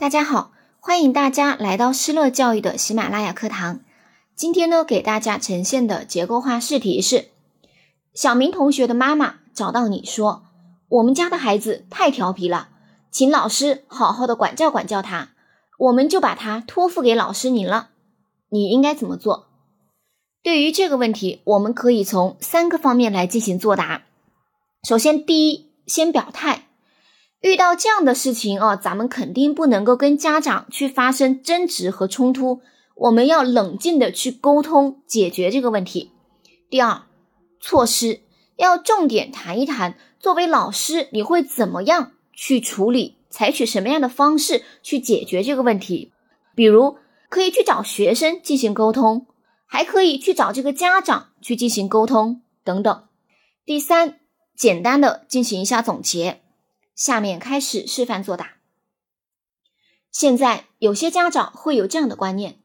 大家好，欢迎大家来到施乐教育的喜马拉雅课堂。今天呢，给大家呈现的结构化试题是：小明同学的妈妈找到你说，我们家的孩子太调皮了，请老师好好的管教管教他，我们就把他托付给老师您了。你应该怎么做？对于这个问题，我们可以从三个方面来进行作答。首先，第一，先表态。遇到这样的事情啊，咱们肯定不能够跟家长去发生争执和冲突，我们要冷静的去沟通解决这个问题。第二，措施要重点谈一谈，作为老师你会怎么样去处理，采取什么样的方式去解决这个问题？比如可以去找学生进行沟通，还可以去找这个家长去进行沟通等等。第三，简单的进行一下总结。下面开始示范作答。现在有些家长会有这样的观念，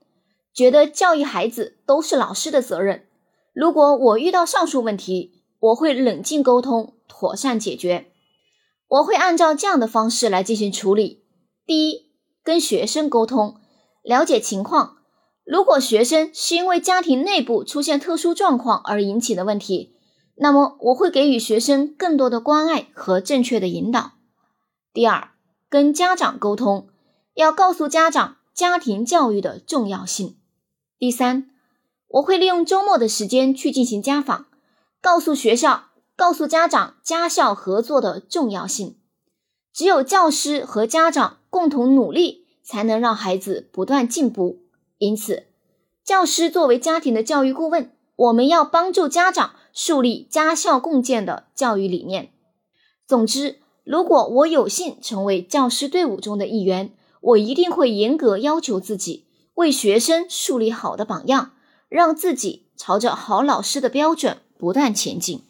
觉得教育孩子都是老师的责任。如果我遇到上述问题，我会冷静沟通，妥善解决。我会按照这样的方式来进行处理：第一，跟学生沟通，了解情况。如果学生是因为家庭内部出现特殊状况而引起的问题，那么我会给予学生更多的关爱和正确的引导。第二，跟家长沟通，要告诉家长家庭教育的重要性。第三，我会利用周末的时间去进行家访，告诉学校、告诉家长家校合作的重要性。只有教师和家长共同努力，才能让孩子不断进步。因此，教师作为家庭的教育顾问，我们要帮助家长树立家校共建的教育理念。总之。如果我有幸成为教师队伍中的一员，我一定会严格要求自己，为学生树立好的榜样，让自己朝着好老师的标准不断前进。